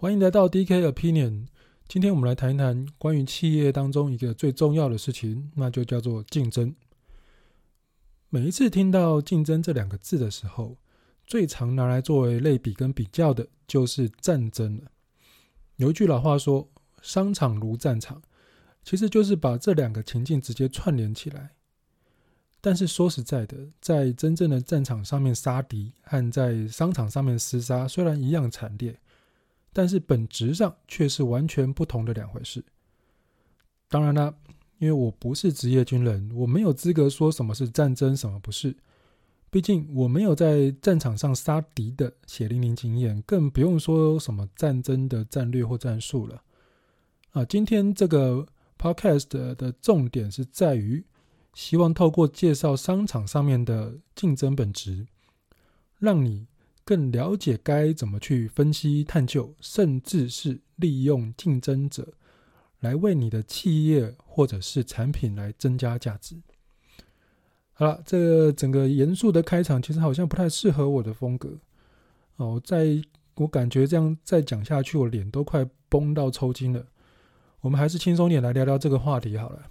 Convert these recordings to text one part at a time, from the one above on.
欢迎来到 DK Opinion。今天我们来谈一谈关于企业当中一个最重要的事情，那就叫做竞争。每一次听到“竞争”这两个字的时候，最常拿来作为类比跟比较的就是战争了。有一句老话说：“商场如战场”，其实就是把这两个情境直接串联起来。但是说实在的，在真正的战场上面杀敌和在商场上面厮杀，虽然一样惨烈。但是本质上却是完全不同的两回事。当然啦，因为我不是职业军人，我没有资格说什么是战争，什么不是。毕竟我没有在战场上杀敌的血淋淋经验，更不用说什么战争的战略或战术了。啊，今天这个 podcast 的重点是在于，希望透过介绍商场上面的竞争本质，让你。更了解该怎么去分析、探究，甚至是利用竞争者来为你的企业或者是产品来增加价值。好了，这整个严肃的开场其实好像不太适合我的风格哦。在我感觉这样再讲下去，我脸都快绷到抽筋了。我们还是轻松点来聊聊这个话题好了。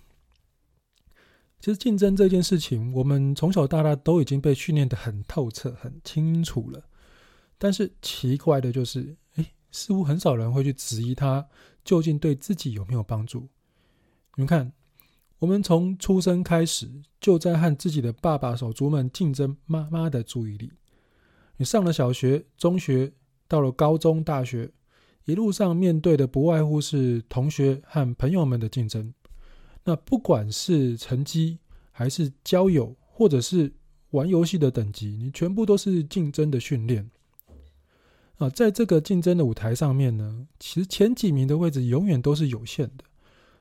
其实竞争这件事情，我们从小到大都已经被训练得很透彻、很清楚了。但是奇怪的就是，哎，似乎很少人会去质疑它究竟对自己有没有帮助。你们看，我们从出生开始就在和自己的爸爸手足们竞争妈妈的注意力。你上了小学、中学，到了高中、大学，一路上面对的不外乎是同学和朋友们的竞争。那不管是成绩，还是交友，或者是玩游戏的等级，你全部都是竞争的训练。啊，在这个竞争的舞台上面呢，其实前几名的位置永远都是有限的，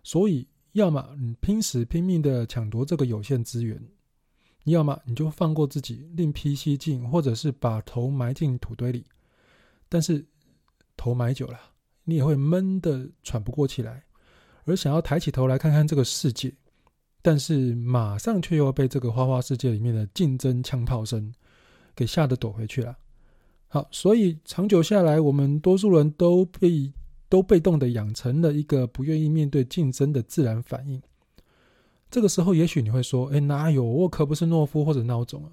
所以要么你拼死拼命的抢夺这个有限资源，要么你就放过自己，另辟蹊径，或者是把头埋进土堆里。但是头埋久了，你也会闷得喘不过气来，而想要抬起头来看看这个世界，但是马上却又被这个花花世界里面的竞争枪炮声给吓得躲回去了。好，所以长久下来，我们多数人都被都被动的养成了一个不愿意面对竞争的自然反应。这个时候，也许你会说：“哎，哪有？我可不是懦夫或者孬种啊！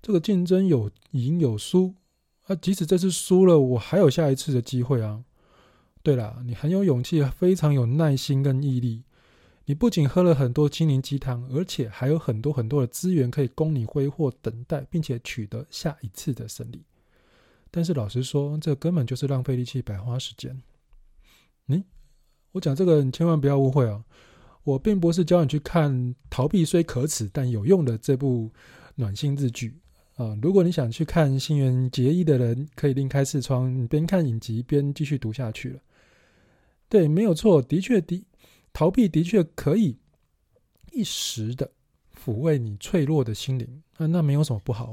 这个竞争有赢有输啊，即使这次输了，我还有下一次的机会啊。”对了，你很有勇气，非常有耐心跟毅力。你不仅喝了很多心灵鸡汤，而且还有很多很多的资源可以供你挥霍、等待，并且取得下一次的胜利。但是老实说，这根本就是浪费力气、白花时间。嗯，我讲这个，你千万不要误会哦。我并不是教你去看《逃避虽可耻但有用》的这部暖心日剧啊。如果你想去看新垣结衣的人，可以另开视窗，你边看影集边继续读下去了。对，没有错，的确的，逃避的确可以一时的抚慰你脆弱的心灵啊，那没有什么不好。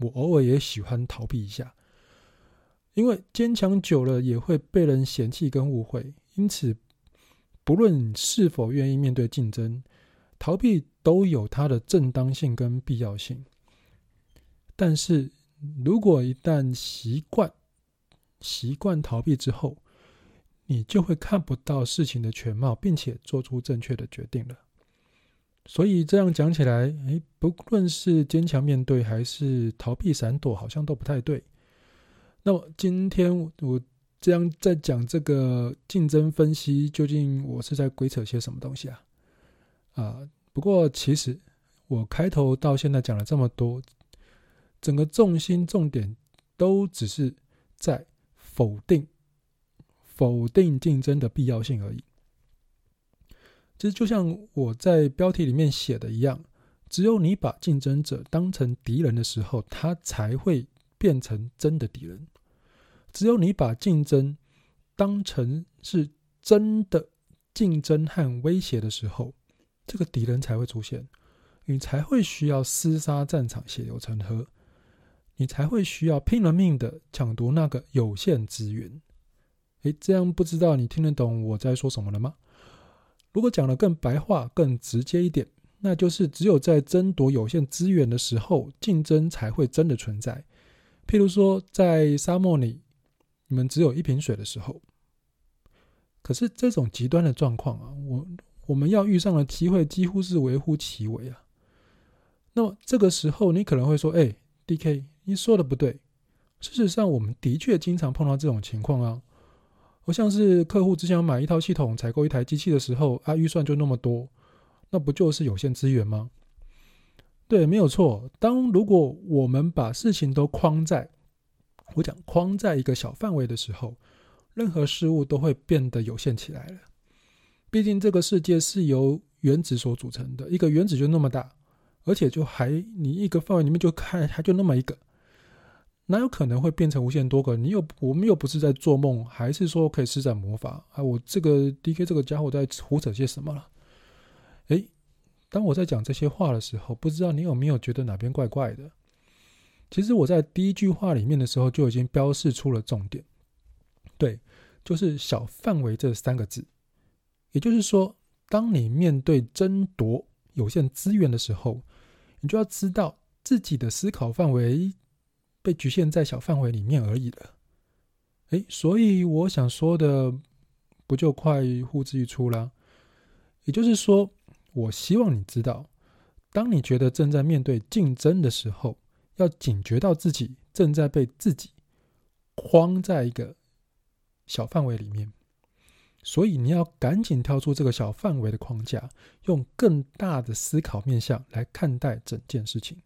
我偶尔也喜欢逃避一下。因为坚强久了也会被人嫌弃跟误会，因此不论是否愿意面对竞争，逃避都有它的正当性跟必要性。但是如果一旦习惯习惯逃避之后，你就会看不到事情的全貌，并且做出正确的决定了。所以这样讲起来，诶，不论是坚强面对还是逃避闪躲，好像都不太对。那么今天我这样在讲这个竞争分析，究竟我是在鬼扯些什么东西啊？啊，不过其实我开头到现在讲了这么多，整个重心重点都只是在否定否定竞争的必要性而已。其实就像我在标题里面写的一样，只有你把竞争者当成敌人的时候，他才会。变成真的敌人，只有你把竞争当成是真的竞争和威胁的时候，这个敌人才会出现，你才会需要厮杀战场，血流成河，你才会需要拼了命的抢夺那个有限资源。诶，这样不知道你听得懂我在说什么了吗？如果讲的更白话、更直接一点，那就是只有在争夺有限资源的时候，竞争才会真的存在。譬如说，在沙漠里，你们只有一瓶水的时候，可是这种极端的状况啊，我我们要遇上的机会几乎是微乎其微啊。那么这个时候，你可能会说：“哎，DK，你说的不对。”事实上，我们的确经常碰到这种情况啊。好像是客户只想买一套系统，采购一台机器的时候，啊，预算就那么多，那不就是有限资源吗？对，没有错。当如果我们把事情都框在，我讲框在一个小范围的时候，任何事物都会变得有限起来了。毕竟这个世界是由原子所组成的，一个原子就那么大，而且就还你一个范围里面就看还就那么一个，哪有可能会变成无限多个？你又我们又不是在做梦，还是说可以施展魔法？啊，我这个 DK 这个家伙在胡扯些什么了？当我在讲这些话的时候，不知道你有没有觉得哪边怪怪的？其实我在第一句话里面的时候就已经标示出了重点，对，就是“小范围”这三个字。也就是说，当你面对争夺有限资源的时候，你就要知道自己的思考范围被局限在小范围里面而已了。诶，所以我想说的不就快呼之欲出了？也就是说，我希望你知道，当你觉得正在面对竞争的时候，要警觉到自己正在被自己框在一个小范围里面。所以你要赶紧跳出这个小范围的框架，用更大的思考面向来看待整件事情。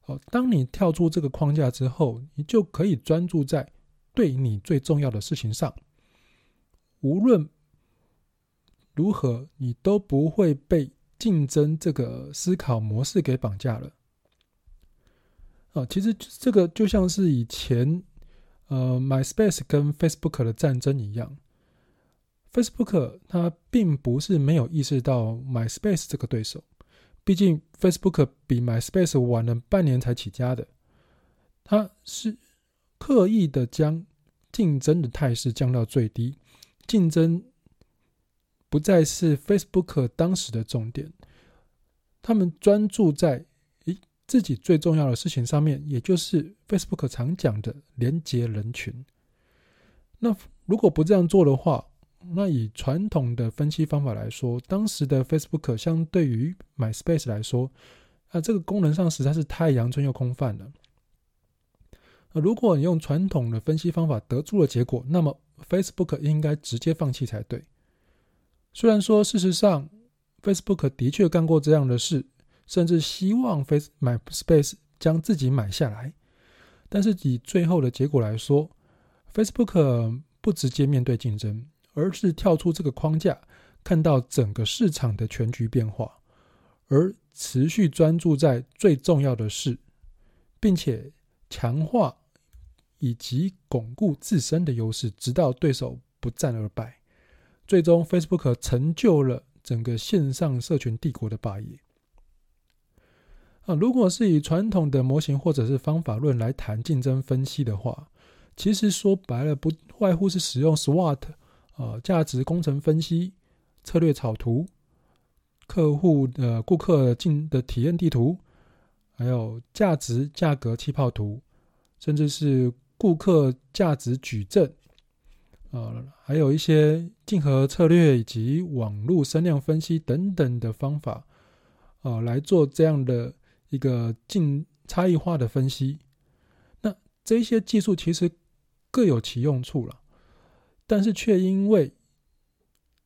好，当你跳出这个框架之后，你就可以专注在对你最重要的事情上。无论如何，你都不会被竞争这个思考模式给绑架了。啊，其实这个就像是以前呃，MySpace 跟 Facebook 的战争一样。Facebook 它并不是没有意识到 MySpace 这个对手，毕竟 Facebook 比 MySpace 晚了半年才起家的，它是刻意的将竞争的态势降到最低，竞争不再是 Facebook 当时的重点，他们专注在诶自己最重要的事情上面，也就是 Facebook 常讲的连接人群。那如果不这样做的话，那以传统的分析方法来说，当时的 Facebook 相对于 MySpace 来说，啊，这个功能上实在是太阳春又空泛了。如果你用传统的分析方法得出了结果，那么 Facebook 应该直接放弃才对。虽然说事实上 Facebook 的确干过这样的事，甚至希望 Face MySpace 将自己买下来，但是以最后的结果来说，Facebook 不直接面对竞争。而是跳出这个框架，看到整个市场的全局变化，而持续专注在最重要的事，并且强化以及巩固自身的优势，直到对手不战而败。最终，Facebook 成就了整个线上社群帝国的霸业。啊，如果是以传统的模型或者是方法论来谈竞争分析的话，其实说白了，不外乎是使用 SWOT。呃，价值工程分析、策略草图、客户的顾客进的体验地图，还有价值价格气泡图，甚至是顾客价值矩阵，呃，还有一些竞合策略以及网络声量分析等等的方法，呃，来做这样的一个竞差异化的分析。那这些技术其实各有其用处了。但是却因为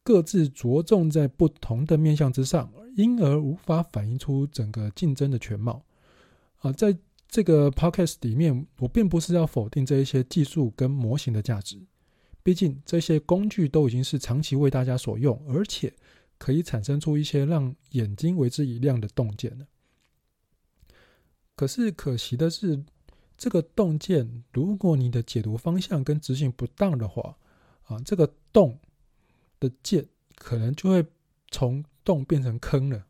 各自着重在不同的面向之上，因而无法反映出整个竞争的全貌。啊，在这个 podcast 里面，我并不是要否定这一些技术跟模型的价值，毕竟这些工具都已经是长期为大家所用，而且可以产生出一些让眼睛为之一亮的洞见。可是可惜的是，这个洞见，如果你的解读方向跟执行不当的话，啊，这个洞的见可能就会从洞变成坑了，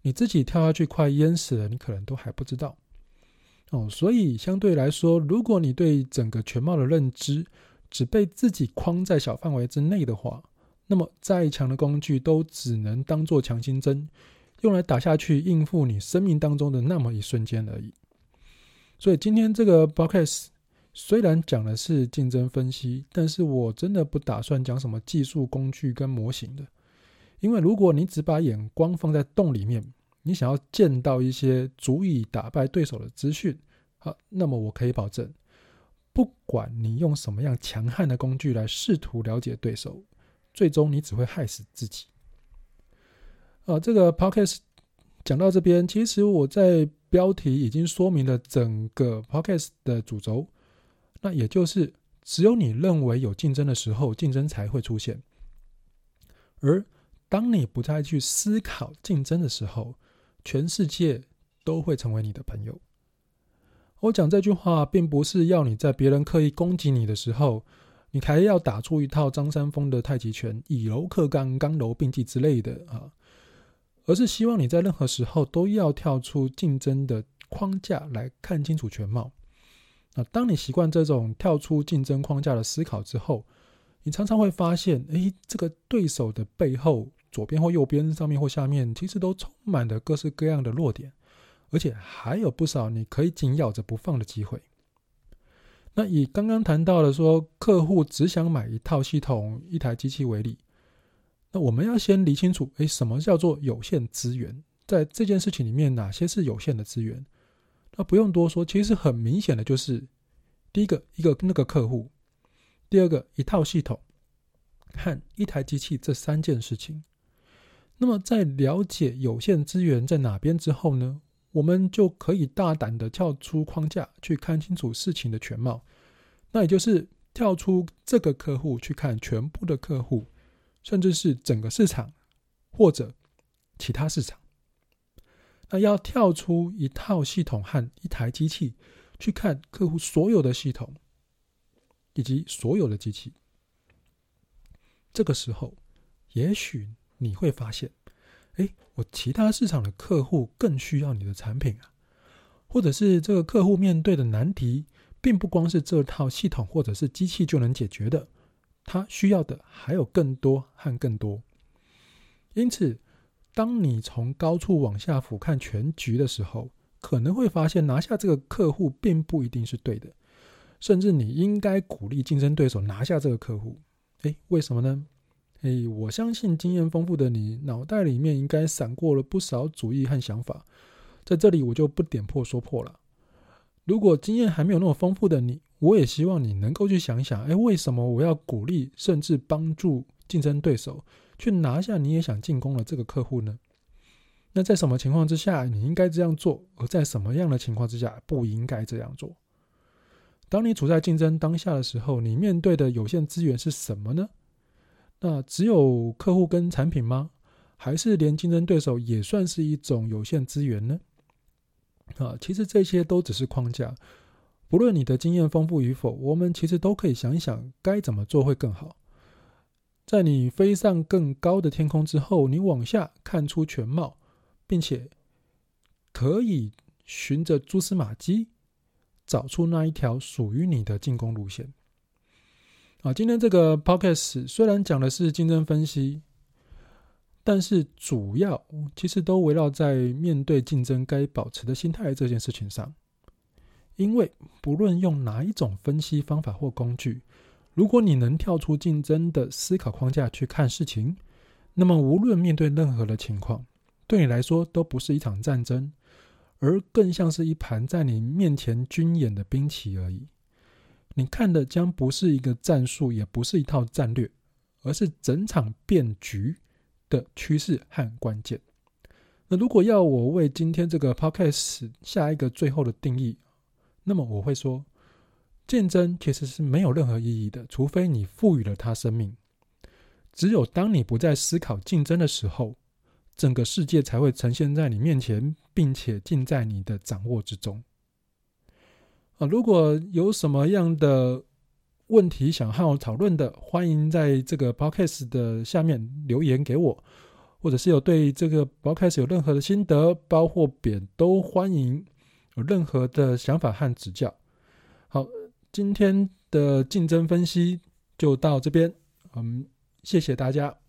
你自己跳下去快淹死了，你可能都还不知道。哦，所以相对来说，如果你对整个全貌的认知只被自己框在小范围之内的话，那么再强的工具都只能当做强心针，用来打下去应付你生命当中的那么一瞬间而已。所以今天这个 podcast 虽然讲的是竞争分析，但是我真的不打算讲什么技术工具跟模型的，因为如果你只把眼光放在洞里面，你想要见到一些足以打败对手的资讯，好，那么我可以保证，不管你用什么样强悍的工具来试图了解对手，最终你只会害死自己。啊，这个 podcast 讲到这边，其实我在标题已经说明了整个 podcast 的主轴，那也就是只有你认为有竞争的时候，竞争才会出现，而当你不再去思考竞争的时候，全世界都会成为你的朋友。我讲这句话，并不是要你在别人刻意攻击你的时候，你还要打出一套张三丰的太极拳，以柔克刚，刚柔并济之类的啊，而是希望你在任何时候都要跳出竞争的框架来看清楚全貌。啊，当你习惯这种跳出竞争框架的思考之后，你常常会发现，诶，这个对手的背后。左边或右边、上面或下面，其实都充满了各式各样的弱点，而且还有不少你可以紧咬着不放的机会。那以刚刚谈到的说，客户只想买一套系统、一台机器为例，那我们要先理清楚，诶，什么叫做有限资源？在这件事情里面，哪些是有限的资源？那不用多说，其实很明显的就是，第一个，一个那个客户；第二个，一套系统和一台机器这三件事情。那么，在了解有限资源在哪边之后呢，我们就可以大胆的跳出框架，去看清楚事情的全貌。那也就是跳出这个客户去看全部的客户，甚至是整个市场或者其他市场。那要跳出一套系统和一台机器去看客户所有的系统以及所有的机器。这个时候，也许。你会发现，哎，我其他市场的客户更需要你的产品啊，或者是这个客户面对的难题，并不光是这套系统或者是机器就能解决的，他需要的还有更多和更多。因此，当你从高处往下俯瞰全局的时候，可能会发现拿下这个客户并不一定是对的，甚至你应该鼓励竞争对手拿下这个客户。哎，为什么呢？诶，我相信经验丰富的你，脑袋里面应该闪过了不少主意和想法，在这里我就不点破说破了。如果经验还没有那么丰富的你，我也希望你能够去想想，诶，为什么我要鼓励甚至帮助竞争对手去拿下你也想进攻的这个客户呢？那在什么情况之下你应该这样做，而在什么样的情况之下不应该这样做？当你处在竞争当下的时候，你面对的有限资源是什么呢？那只有客户跟产品吗？还是连竞争对手也算是一种有限资源呢？啊，其实这些都只是框架。不论你的经验丰富与否，我们其实都可以想一想该怎么做会更好。在你飞上更高的天空之后，你往下看出全貌，并且可以循着蛛丝马迹，找出那一条属于你的进攻路线。啊，今天这个 podcast 虽然讲的是竞争分析，但是主要其实都围绕在面对竞争该保持的心态这件事情上。因为不论用哪一种分析方法或工具，如果你能跳出竞争的思考框架去看事情，那么无论面对任何的情况，对你来说都不是一场战争，而更像是一盘在你面前军演的兵棋而已。你看的将不是一个战术，也不是一套战略，而是整场变局的趋势和关键。那如果要我为今天这个 podcast 下一个最后的定义，那么我会说，竞争其实是没有任何意义的，除非你赋予了它生命。只有当你不再思考竞争的时候，整个世界才会呈现在你面前，并且尽在你的掌握之中。如果有什么样的问题想和我讨论的，欢迎在这个 podcast 的下面留言给我，或者是有对这个 podcast 有任何的心得，褒或贬都欢迎。有任何的想法和指教。好，今天的竞争分析就到这边，嗯，谢谢大家。